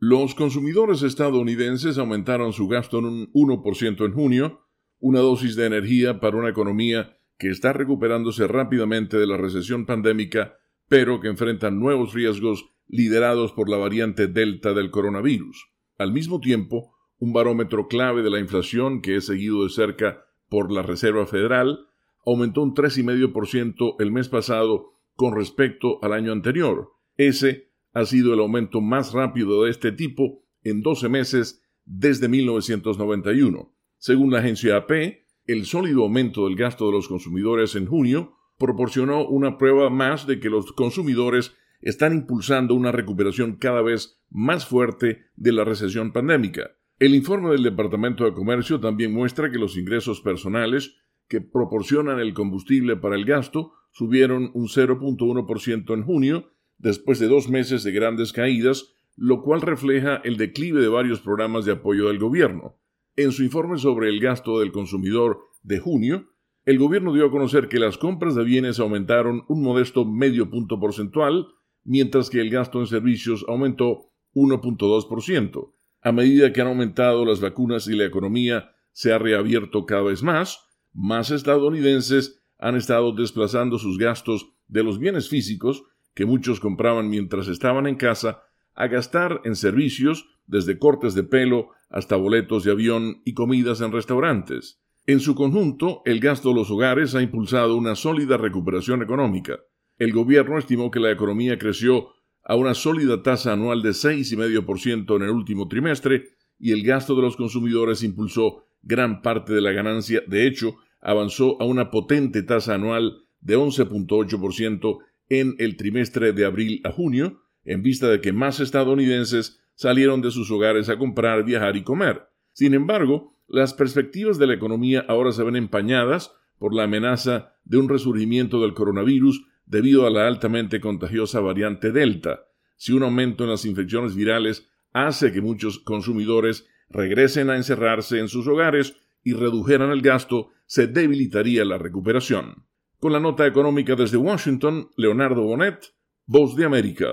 Los consumidores estadounidenses aumentaron su gasto en un 1% en junio, una dosis de energía para una economía que está recuperándose rápidamente de la recesión pandémica, pero que enfrenta nuevos riesgos liderados por la variante Delta del coronavirus. Al mismo tiempo, un barómetro clave de la inflación que es seguido de cerca por la Reserva Federal aumentó un 3,5% el mes pasado con respecto al año anterior. Ese ha sido el aumento más rápido de este tipo en 12 meses desde 1991. Según la agencia AP, el sólido aumento del gasto de los consumidores en junio proporcionó una prueba más de que los consumidores están impulsando una recuperación cada vez más fuerte de la recesión pandémica. El informe del Departamento de Comercio también muestra que los ingresos personales que proporcionan el combustible para el gasto subieron un 0.1% en junio, después de dos meses de grandes caídas, lo cual refleja el declive de varios programas de apoyo del gobierno. En su informe sobre el gasto del consumidor de junio, el gobierno dio a conocer que las compras de bienes aumentaron un modesto medio punto porcentual, mientras que el gasto en servicios aumentó 1.2%. A medida que han aumentado las vacunas y la economía se ha reabierto cada vez más, más estadounidenses han estado desplazando sus gastos de los bienes físicos que muchos compraban mientras estaban en casa a gastar en servicios, desde cortes de pelo hasta boletos de avión y comidas en restaurantes. En su conjunto, el gasto de los hogares ha impulsado una sólida recuperación económica. El gobierno estimó que la economía creció a una sólida tasa anual de 6,5% en el último trimestre y el gasto de los consumidores impulsó gran parte de la ganancia. De hecho, avanzó a una potente tasa anual de 11.8% en el trimestre de abril a junio, en vista de que más estadounidenses salieron de sus hogares a comprar, viajar y comer. Sin embargo, las perspectivas de la economía ahora se ven empañadas por la amenaza de un resurgimiento del coronavirus debido a la altamente contagiosa variante Delta. Si un aumento en las infecciones virales hace que muchos consumidores regresen a encerrarse en sus hogares y redujeran el gasto, se debilitaría la recuperación. Con la nota económica desde Washington, Leonardo Bonet, Voz de América.